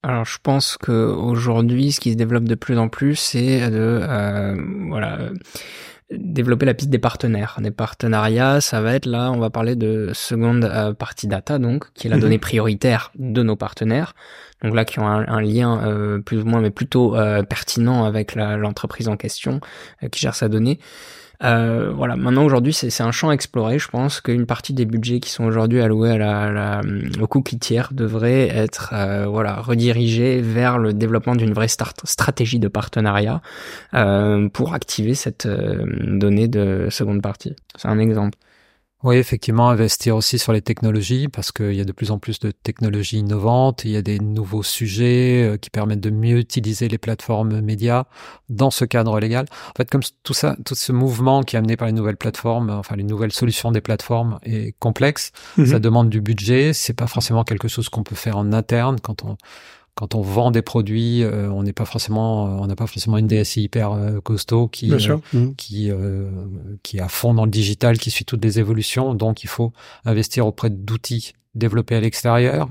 Alors je pense que aujourd'hui, ce qui se développe de plus en plus, c'est de voilà développer la piste des partenaires. Des partenariats, ça va être là, on va parler de seconde euh, partie data, donc, qui est la mhm. donnée prioritaire de nos partenaires. Donc là, qui ont un, lien euh, plus ou moins, mais plutôt euh, pertinent avec l'entreprise en question qui gère sa donnée. Euh, voilà, maintenant aujourd'hui c'est un champ à explorer. Je pense qu'une partie des budgets qui sont aujourd'hui alloués à la, la, au cookie tiers devrait être euh, voilà redirigés vers le développement d'une vraie stratégie de partenariat euh, pour activer cette euh, donnée de seconde partie. C'est un exemple. Oui, effectivement, investir aussi sur les technologies parce qu'il y a de plus en plus de technologies innovantes, il y a des nouveaux sujets euh, qui permettent de mieux utiliser les plateformes médias dans ce cadre légal. En fait, comme tout ça, tout ce mouvement qui est amené par les nouvelles plateformes, enfin les nouvelles solutions des plateformes est complexe, mhm. ça demande du budget, c'est pas forcément quelque chose qu'on peut faire en interne quand on quand on vend des produits, euh, on n'est pas forcément, on n'a pas forcément une DSI hyper euh, costaud qui euh, mmh. qui qui est à fond dans le digital, qui suit toutes les évolutions. Donc, il faut investir auprès d'outils développés à l'extérieur,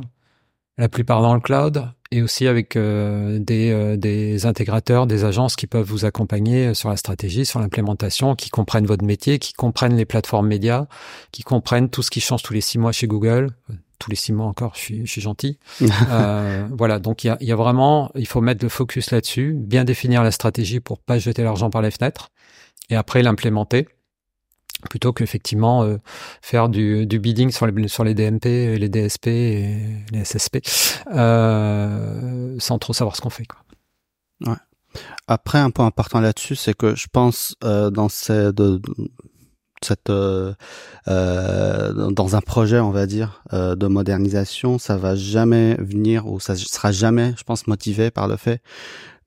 la plupart dans le cloud, et aussi avec des des intégrateurs, des agences qui peuvent vous accompagner sur la stratégie, sur l'implémentation, qui comprennent votre métier, qui comprennent les plateformes médias, qui comprennent tout ce qui change tous les six mois chez Google tous les six mois encore, je suis, je suis gentil. euh, voilà, donc il y a, y a, vraiment, il faut mettre le focus là-dessus, bien définir la stratégie pour pas jeter l'argent par les fenêtres, et après l'implémenter, plutôt qu'effectivement euh, faire du, du, bidding sur les, sur les DMP, les DSP et les SSP, euh, sans trop savoir ce qu'on fait. Quoi. Ouais. Après, un point important là-dessus, c'est que je pense euh, dans ces, de, cette euh, euh, dans un projet on va dire euh, de modernisation ça va jamais venir ou ça sera jamais je pense motivé par le fait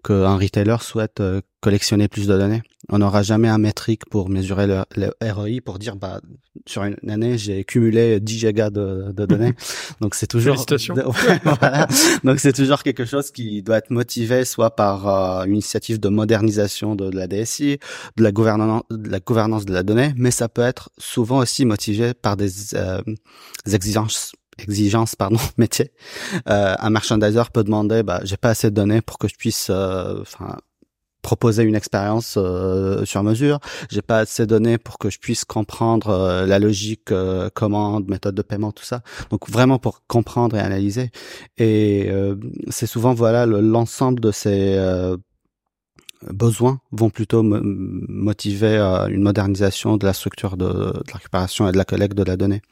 qu'un retailer souhaite euh, collectionner plus de données. On n'aura jamais un métrique pour mesurer le, ROI pour dire bah sur une année j'ai cumulé 10 gigas de, de données. Donc c'est toujours voilà. Donc c'est toujours quelque chose qui doit être motivé soit par euh, une initiative de modernisation de, la DSI, de la gouvernance de la gouvernance de la donnée, mais ça peut être souvent aussi motivé par des, euh, des exigences exigence pardon métier euh, un merchandiser peut demander bah j'ai pas assez de données pour que je puisse euh, enfin proposer une expérience euh, sur mesure. J'ai pas assez de données pour que je puisse comprendre euh, la logique euh, commande méthode de paiement tout ça. Donc vraiment pour comprendre et analyser. Et c'est souvent voilà l'ensemble de ces besoins vont plutôt motiver une modernisation de la structure de, de, la récupération et de la collecte de la donnée.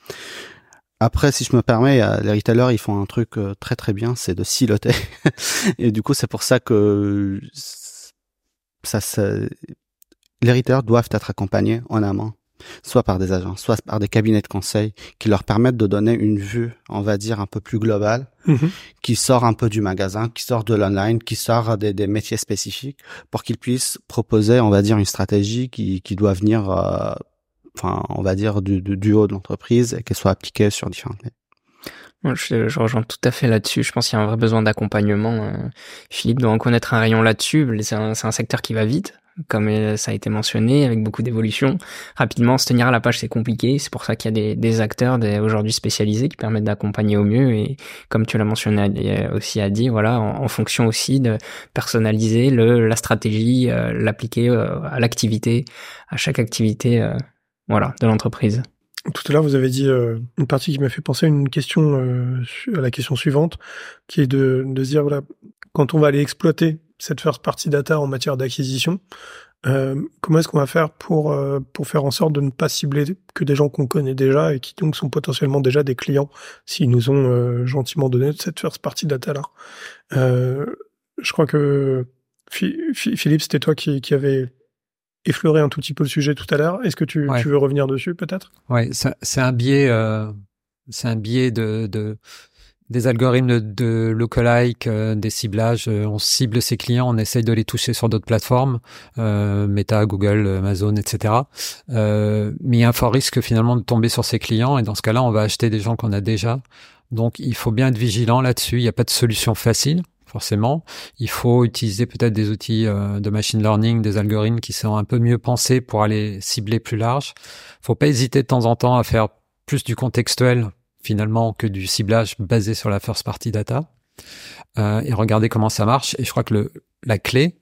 Après, si je me permets, les retailers, ils font un truc euh, très très bien, c'est de siloter. et du coup, c'est pour ça que ça, ça, les retailers doivent être accompagnés en amont, soit par des agents, soit par des cabinets de conseil qui leur permettent de donner une vue, on va dire, un peu plus globale, mm-hmm. qui sort un peu du magasin, qui sort de l'online, qui sort des, des, métiers spécifiques, pour qu'ils puissent proposer, on va dire, une stratégie qui, qui doit venir euh, enfin, on va dire, du, haut de l'entreprise qu'elle soit appliquée sur différentes je, rejoins tout à fait là-dessus. Je pense qu'il y a un vrai besoin d'accompagnement. Euh, Philippe doit en connaître un rayon là-dessus. C'est un, secteur qui va vite, comme euh, ça a été mentionné, avec beaucoup d'évolutions. Rapidement, se tenir à la page, c'est compliqué. C'est pour ça qu'il y a des, acteurs aujourd'hui spécialisés qui permettent d'accompagner au mieux. Et comme tu l'as mentionné euh, aussi, dit, voilà, en, fonction aussi de personnaliser la stratégie, l'appliquer à l'activité, à chaque activité voilà, de l'entreprise. Tout à l'heure, vous avez dit euh, une partie qui m'a fait penser à une question, euh, à la question suivante, qui est de, de dire, voilà, quand on va aller exploiter cette first party data en matière d'acquisition, euh, comment est-ce qu'on va faire pour euh, pour faire en sorte de ne pas cibler que des gens qu'on connaît déjà et qui donc sont potentiellement déjà des clients s'ils nous ont euh, gentiment donné cette first party data là? je crois que Philippe, c'était toi qui, qui avait effleuré un tout petit peu le sujet tout à l'heure. Est-ce que tu, tu, veux revenir dessus peut-être? Ouais, c'est un biais, euh, c'est un biais de, de, des algorithmes de, lookalike, euh, des ciblages. Euh, on cible ses clients, on essaye de les toucher sur d'autres plateformes, euh, Meta, Google, Amazon, etc. mais il y a un fort risque finalement de tomber sur ses clients et dans ce cas-là, on va acheter des gens qu'on a déjà. Donc il faut bien être vigilant là-dessus. Il n'y a pas de solution facile forcément. Il faut utiliser peut-être des outils euh, de machine learning, des algorithmes qui sont un peu mieux pensés pour aller cibler plus large. Faut pas hésiter de temps en temps à faire plus du contextuel finalement que du ciblage basé sur la first party data euh, et regarder comment ça marche. Et je crois que la clé,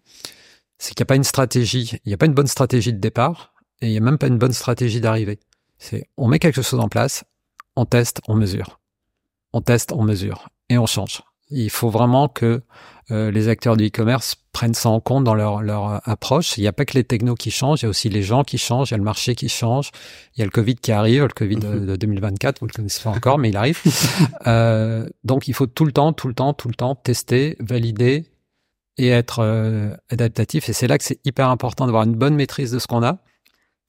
c'est qu'il n'y a pas une stratégie, il n'y a pas une bonne stratégie de départ et il n'y a même pas une bonne stratégie d'arrivée. C'est on met quelque chose en place, on teste, on mesure. On teste, on mesure et on change. Il faut vraiment que euh, les acteurs du e-commerce prennent ça en compte dans leur, leur approche. Il n'y a pas que les technos qui changent, il y a aussi les gens qui changent, il y a le marché qui change, il y a le Covid qui arrive, le Covid de, 2024, vous le connaissez pas encore, mais il arrive. euh, donc il faut tout le temps, tout le temps, tout le temps tester, valider et être euh, adaptatif. Et c'est là que c'est hyper important d'avoir une bonne maîtrise de ce qu'on a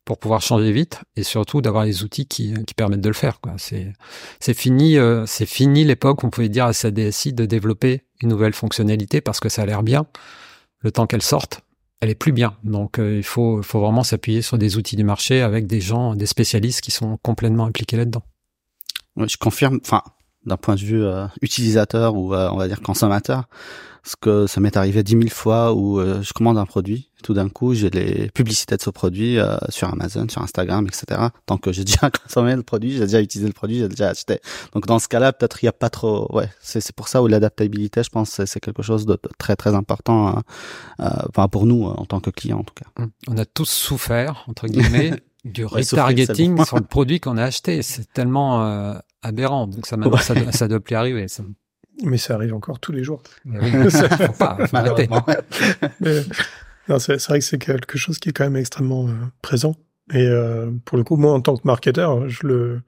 pour pouvoir changer vite et surtout d'avoir les outils qui, qui permettent de le faire. C'est, fini, euh, c'est fini l'époque où on pouvait dire à sa DSI de développer une nouvelle fonctionnalité parce que ça a l'air bien. Le temps qu'elle sorte, elle est plus bien. Donc euh, il faut, faut vraiment s'appuyer sur des outils du marché avec des gens, des spécialistes qui sont complètement impliqués là-dedans. je confirme. Enfin, d'un point de vue euh, utilisateur ou on va dire consommateur, parce que ça m'est arrivé dix mille fois où euh, je commande un produit, tout d'un coup j'ai les publicités de ce produit euh, sur Amazon, sur Instagram, etc. Tant que j'ai déjà consommé le produit, j'ai déjà utilisé le produit, j'ai déjà acheté. Donc dans ce cas-là, peut-être il n'y a pas trop. Ouais, c'est pour ça où l'adaptabilité, je pense, c'est quelque chose de, très très important, euh, enfin pour nous en tant que client en tout cas. Hum. On a tous souffert entre guillemets du retargeting sur le produit qu'on a acheté. C'est tellement aberrant. Donc ça, ça, ça, doit plus arriver. Ça. Mais ça arrive encore tous les jours. faut pas, c'est vrai que c'est quelque chose qui est quand même extrêmement euh, présent. Et euh, pour le coup, moi, en tant que marketeur, je le,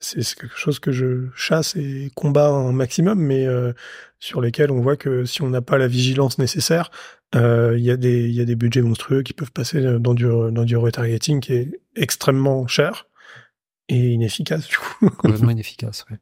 c'est quelque chose que je chasse et combat un maximum, mais euh, sur lesquels on voit que si on n'a pas la vigilance nécessaire, il y a des, il y a des budgets monstrueux qui peuvent passer dans du, dans du retargeting qui est extrêmement cher et inefficace du coup. Complètement inefficace. Ouais.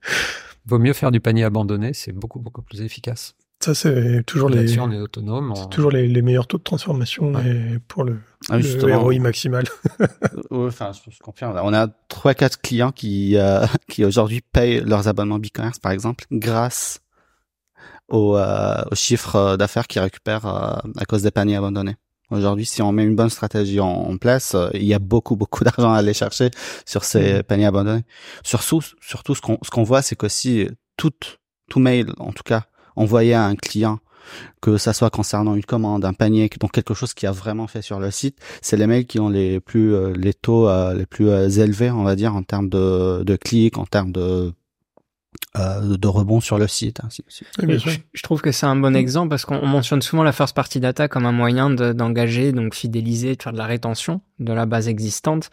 Vaut mieux faire du panier abandonné, c'est beaucoup beaucoup plus efficace. Ça c'est toujours les. on est autonome. C'est toujours les, les, meilleurs taux de transformation et pour le, ah, le ROI maximal. enfin, je, confirme. On a trois quatre clients qui euh, qui aujourd'hui payent leurs abonnements BigCommerce par exemple grâce aux, euh, aux chiffres d'affaires qu'ils récupèrent euh, à cause des paniers abandonnés. Aujourd'hui, si on met une bonne stratégie en, place, euh, il y a beaucoup, beaucoup d'argent à aller chercher sur ces mmh. paniers abandonnés. Surtout, surtout ce qu'on ce qu'on voit, c'est que si tout, tout mail, en tout cas, envoyé à un client, que ça soit concernant une commande, un panier, donc quelque chose qui a vraiment fait sur le site, c'est les mails qui ont les plus euh, les taux euh, les plus élevés, on va dire, en termes de, de clics, en termes de euh, de rebond sur le site. je, trouve que c'est un bon exemple parce qu'on mentionne souvent la first party data comme un moyen d'engager, donc fidéliser, de faire de la rétention de la base existante.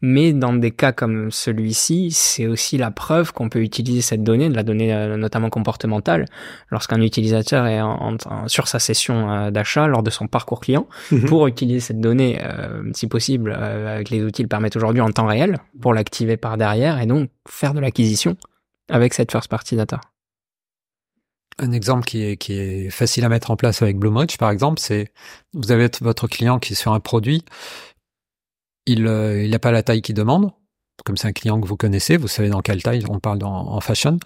Mais dans des cas comme celui-ci, c'est aussi la preuve qu'on peut utiliser cette donnée, de la donnée euh, notamment comportementale, lorsqu'un utilisateur est en, sur sa session euh, d'achat lors de son parcours client, mhm. pour utiliser cette donnée, si possible, avec les outils le permettent aujourd'hui en temps réel, pour l'activer par derrière et donc faire de l'acquisition avec cette first party data. Un exemple qui est, qui est facile à mettre en place avec Bloomreach, par exemple, c'est vous avez votre client qui est sur un produit, il euh, n'a pas la taille qu'il demande, comme c'est un client que vous connaissez, vous savez dans quelle taille on parle en fashion.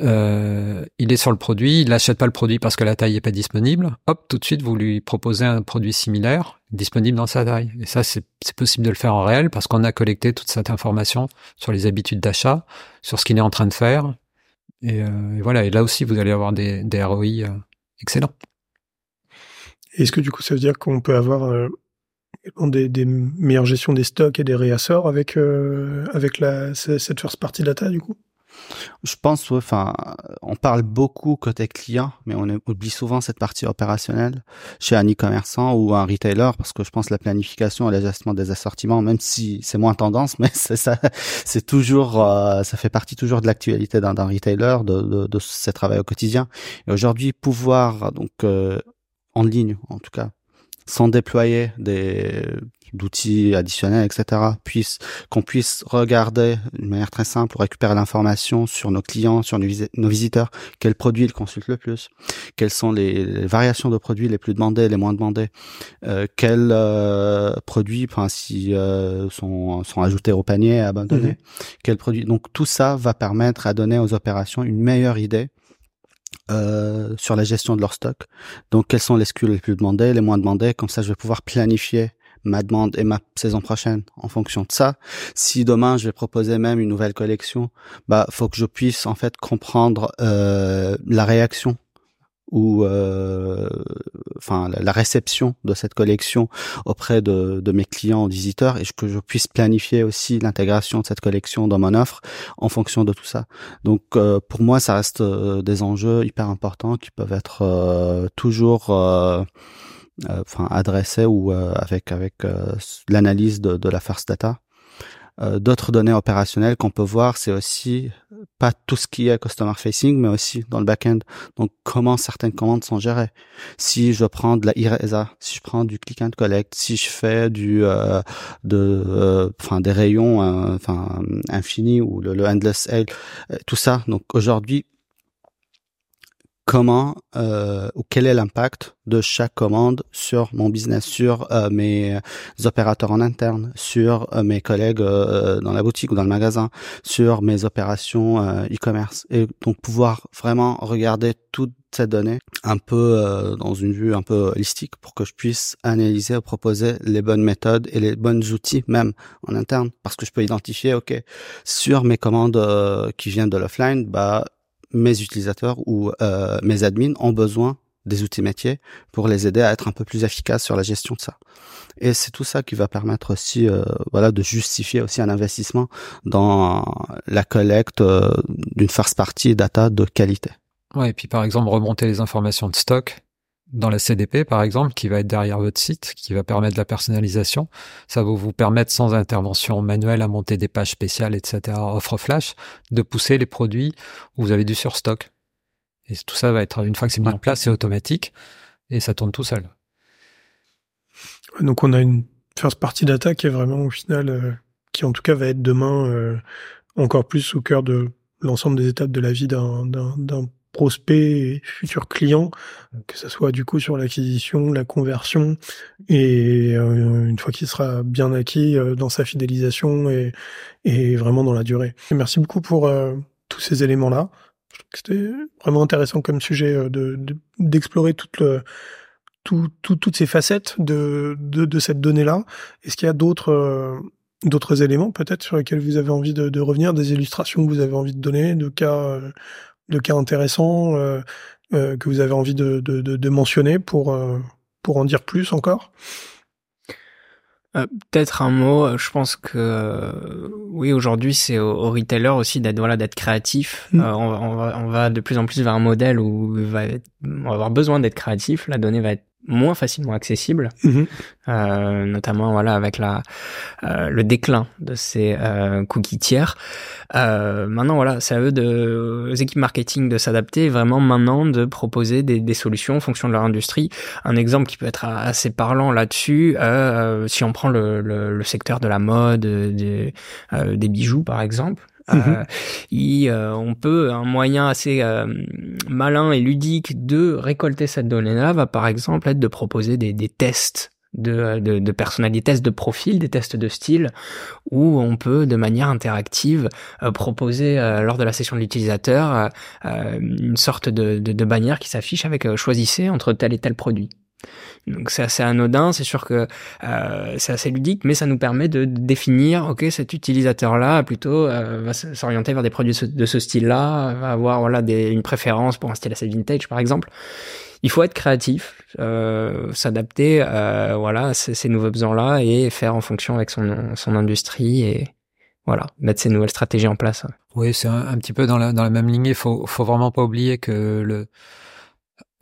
Euh, il est sur le produit, il n'achète pas le produit parce que la taille n'est pas disponible. Hop, tout de suite vous lui proposez un produit similaire, disponible dans sa taille. Et ça, c'est possible de le faire en réel parce qu'on a collecté toute cette information sur les habitudes d'achat, sur ce qu'il est en train de faire. Et, euh, voilà. Et là aussi, vous allez avoir des, des ROI euh, excellents. Est-ce que du coup, ça veut dire qu'on peut avoir euh, des, meilleures gestions des stocks et des réassorts avec cette first party data du coup? Je pense, enfin, on parle beaucoup côté client, mais on oublie souvent cette partie opérationnelle chez un e-commerçant ou un retailer, parce que je pense la planification et l'ajustement des assortiments, même si c'est moins tendance, mais c'est ça, c'est toujours, euh, ça fait partie toujours de l'actualité d'un retailer, de, de, de ses travaux au quotidien. Et aujourd'hui, pouvoir donc euh, en ligne, en tout cas, sans déployer des d'outils additionnels, etc., puisse qu'on puisse regarder d'une manière très simple, récupérer l'information sur nos clients, sur nos, visiteurs, quels produits ils consultent le plus, quelles sont les, variations de produits les plus demandés, les moins demandés, euh, quels euh, produits, enfin, si euh, sont sont ajoutés au panier, abandonnés, mmh quels produits. Donc tout ça va permettre à donner aux opérations une meilleure idée euh, sur la gestion de leur stock. Donc, quels sont les SKU les plus demandés, les moins demandés? Comme ça, je vais pouvoir planifier ma demande et ma saison prochaine en fonction de ça. Si demain je vais proposer même une nouvelle collection, bah faut que je puisse en fait comprendre euh, la réaction ou euh, enfin la réception de cette collection auprès de, de mes clients visiteurs et que je puisse planifier aussi l'intégration de cette collection dans mon offre en fonction de tout ça. Donc euh, pour moi ça reste euh, des enjeux hyper importants qui peuvent être euh, toujours enfin adressés ou avec avec l'analyse de, de la first data euh, d'autres données opérationnelles qu'on peut voir, c'est aussi pas tout ce qui est customer facing, mais aussi dans le back-end. Donc, comment certaines commandes sont gérées. Si je prends de la IRESA, si je prends du click and collect, si je fais du euh, de, euh, enfin des rayons, enfin infini ou le, le endless sale, tout ça. Donc aujourd'hui, comment euh, ou quel est l'impact de chaque commande sur mon business, sur euh, mes opérateurs en interne, sur euh, mes collègues dans la boutique ou dans le magasin, sur mes opérations e-commerce. Et donc pouvoir vraiment regarder toutes ces données un peu dans une vue un peu holistique pour que je puisse analyser proposer les bonnes méthodes et les bons outils même en interne parce que je peux identifier ok sur mes commandes qui viennent de l'offline bah mes utilisateurs ou euh, mes admins ont besoin des outils métiers pour les aider à être un peu plus efficaces sur la gestion de ça. Et c'est tout ça qui va permettre aussi, euh, voilà, de justifier aussi un investissement dans la collecte euh, d'une first party data de qualité. Ouais, et puis par exemple remonter les informations de stock dans la CDP, par exemple, qui va être derrière votre site, qui va permettre la personnalisation. Ça va vous permettre, sans intervention manuelle, à monter des pages spéciales, etc., offre flash, de pousser les produits où vous avez du surstock. Et tout ça va être, une fois que c'est mis en place, c'est automatique et ça tourne tout seul. Donc on a une first party data qui est vraiment au final, euh, qui en tout cas va être demain euh, encore plus au cœur de l'ensemble des étapes de la vie d'un prospects et futurs clients, que ce soit du coup sur l'acquisition, la conversion, et euh, une fois qu'il sera bien acquis euh, dans sa fidélisation et, et, vraiment dans la durée. merci beaucoup pour euh, tous ces éléments-là. C'était vraiment intéressant comme sujet de d'explorer toute le, tout, toutes ces facettes de, de, de cette donnée-là. Est-ce qu'il y a d'autres d'autres éléments peut-être sur lesquels vous avez envie de, de, revenir, des illustrations que vous avez envie de donner, de cas de cas intéressants euh, euh, que vous avez envie de, de, de, mentionner pour, euh, pour en dire plus encore? Peut-être un mot. Je pense que oui, aujourd'hui, c'est au, retailer aussi d'être voilà d'être créatif. Mm. on, on, va, on, va, de plus en plus vers un modèle où va on va avoir besoin d'être créatif. La donnée va être moins facilement accessible, mhm. euh, notamment voilà avec la euh, le déclin de ces euh, cookies tiers. Euh, maintenant voilà, c'est à eux de aux équipes marketing de s'adapter, vraiment maintenant de proposer des, des, solutions en fonction de leur industrie. Un exemple qui peut être assez parlant là-dessus, euh, si on prend le, le, le, secteur de la mode, des, des bijoux par exemple. Mhm. Euh, euh, on peut un moyen assez euh, malin et ludique de récolter cette donnée-là va par exemple être de proposer des, tests de, personnalité, des tests de profil, des tests de style, où on peut de manière interactive proposer lors de la session de l'utilisateur une sorte de bannière qui s'affiche avec choisissez entre tel et tel produit. Donc c'est assez anodin, c'est sûr que euh, c'est assez ludique, mais ça nous permet de définir, ok, cet utilisateur-là plutôt euh, va s'orienter vers des produits de ce style-là, va avoir voilà des, une préférence pour un style assez vintage par exemple. Il faut être créatif, euh, s'adapter, euh, voilà, à ces, ces nouveaux besoins-là et faire en fonction avec son, son industrie et voilà, mettre ces nouvelles stratégies en place. Oui, c'est un, un, petit peu dans la, dans la même lignée. Faut, faut vraiment pas oublier que le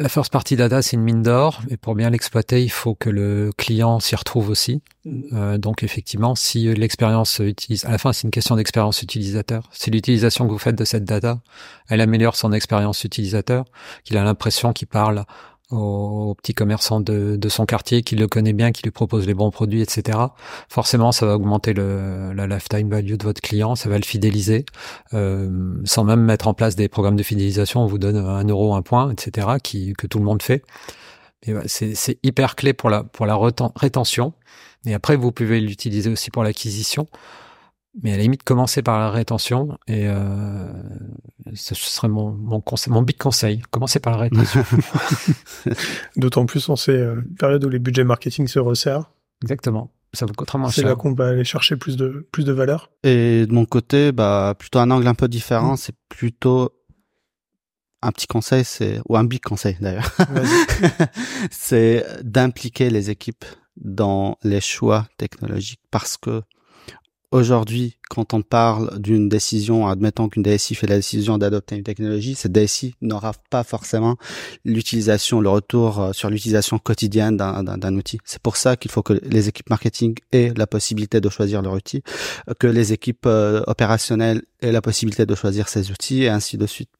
la first party data, c'est une mine d'or, et pour bien l'exploiter, il faut que le client s'y retrouve aussi. Mm. Euh, donc effectivement, si l'expérience utilise, à la fin, c'est une question d'expérience utilisateur. Si l'utilisation que vous faites de cette data, elle améliore son expérience utilisateur, qu'il a l'impression qu'il parle au petit commerçant de, son quartier qui le connaît bien, qui lui propose les bons produits, etc. Forcément, ça va augmenter le, la lifetime value de votre client, ça va le fidéliser, euh, sans même mettre en place des programmes de fidélisation. On vous donne un euro, un point, etc. Qui, que tout le monde fait. C'est hyper clé pour la pour la rétention. Et après, vous pouvez l'utiliser aussi pour l'acquisition. Mais à la limite, commencer par la rétention et euh, ce serait mon, mon, conseil, mon big conseil. Commencez par la rétention. D'autant plus en ces euh, périodes où les budgets marketing se resserrent. Exactement. Ça coûtera moins C'est là qu'on va aller chercher plus de, plus de valeur. Et de mon côté, bah, plutôt un angle un peu différent, Mm. c'est plutôt un petit conseil, c'est, ou un big conseil d'ailleurs. Vas-y. c'est d'impliquer les équipes dans les choix technologiques parce que aujourd'hui, quand on parle d'une décision, admettons qu'une DSI fait la décision d'adopter une technologie, cette DSI n'aura pas forcément l'utilisation, le retour euh, sur l'utilisation quotidienne d'un, outil. C'est pour ça qu'il faut que les équipes marketing aient la possibilité de choisir leur outil, euh, que les équipes euh, opérationnelles aient la possibilité de choisir ces outils et ainsi de suite.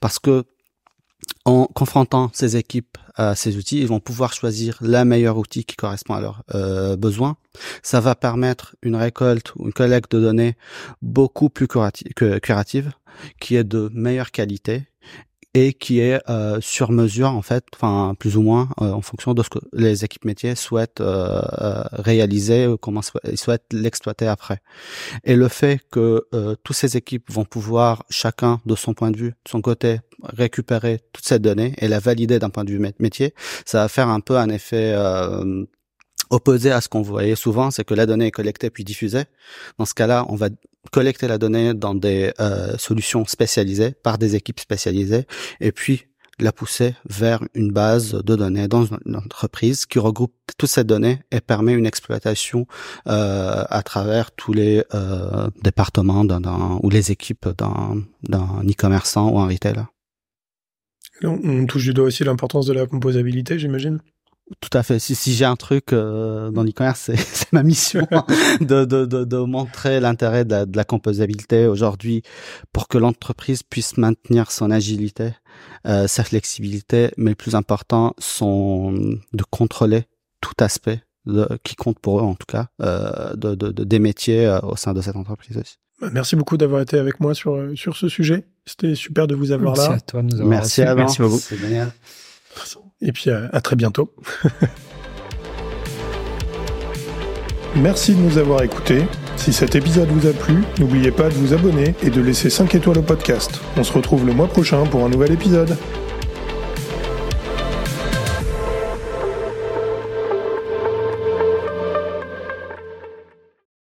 Parce que en confrontant ces équipes ces outils, ils vont pouvoir choisir le meilleur outil qui correspond à leurs euh, besoins. Ça va permettre une récolte ou une collecte de données beaucoup plus curative, qui est de meilleure qualité et qui est euh, sur mesure en fait, enfin plus ou moins euh, en fonction de ce que les équipes métiers souhaitent euh, euh, réaliser comment ils souhaitent l'exploiter après. Et le fait que euh, toutes ces équipes vont pouvoir chacun de son point de vue, de son côté, récupérer toutes ces données et la valider d'un point de vue mé- métier, ça va faire un peu un effet euh, opposé à ce qu'on voyait souvent, c'est que la donnée est collectée puis diffusée. Dans ce cas-là, on va collecter la donnée dans des euh, solutions spécialisées par des équipes spécialisées et puis la pousser vers une base de données dans une entreprise qui regroupe toutes ces données et permet une exploitation euh, à travers tous les euh, départements ou les équipes d'un, e-commerçant ou un retailer. On touche du doigt aussi l'importance de la composabilité, j'imagine? Tout à fait. Si, si j'ai un truc euh, dans l'e-commerce, c'est, c'est ma mission de, de, de, de montrer l'intérêt de la, de la composabilité aujourd'hui pour que l'entreprise puisse maintenir son agilité, euh, sa flexibilité, mais le plus important, son, de contrôler tout aspect de, qui compte pour eux en tout cas, euh, de, de, de- des métiers euh, au sein de cette entreprise aussi. Bah, Merci beaucoup d'avoir été avec moi sur, euh, sur ce sujet. C'était super de vous avoir Merci là. à toi de nous avoir Merci à Merci beaucoup. C'est génial. Et puis à, à très bientôt. Merci de nous avoir écoutés. Si cet épisode vous a plu, n'oubliez pas de vous abonner et de laisser 5 étoiles au podcast. On se retrouve le mois prochain pour un nouvel épisode.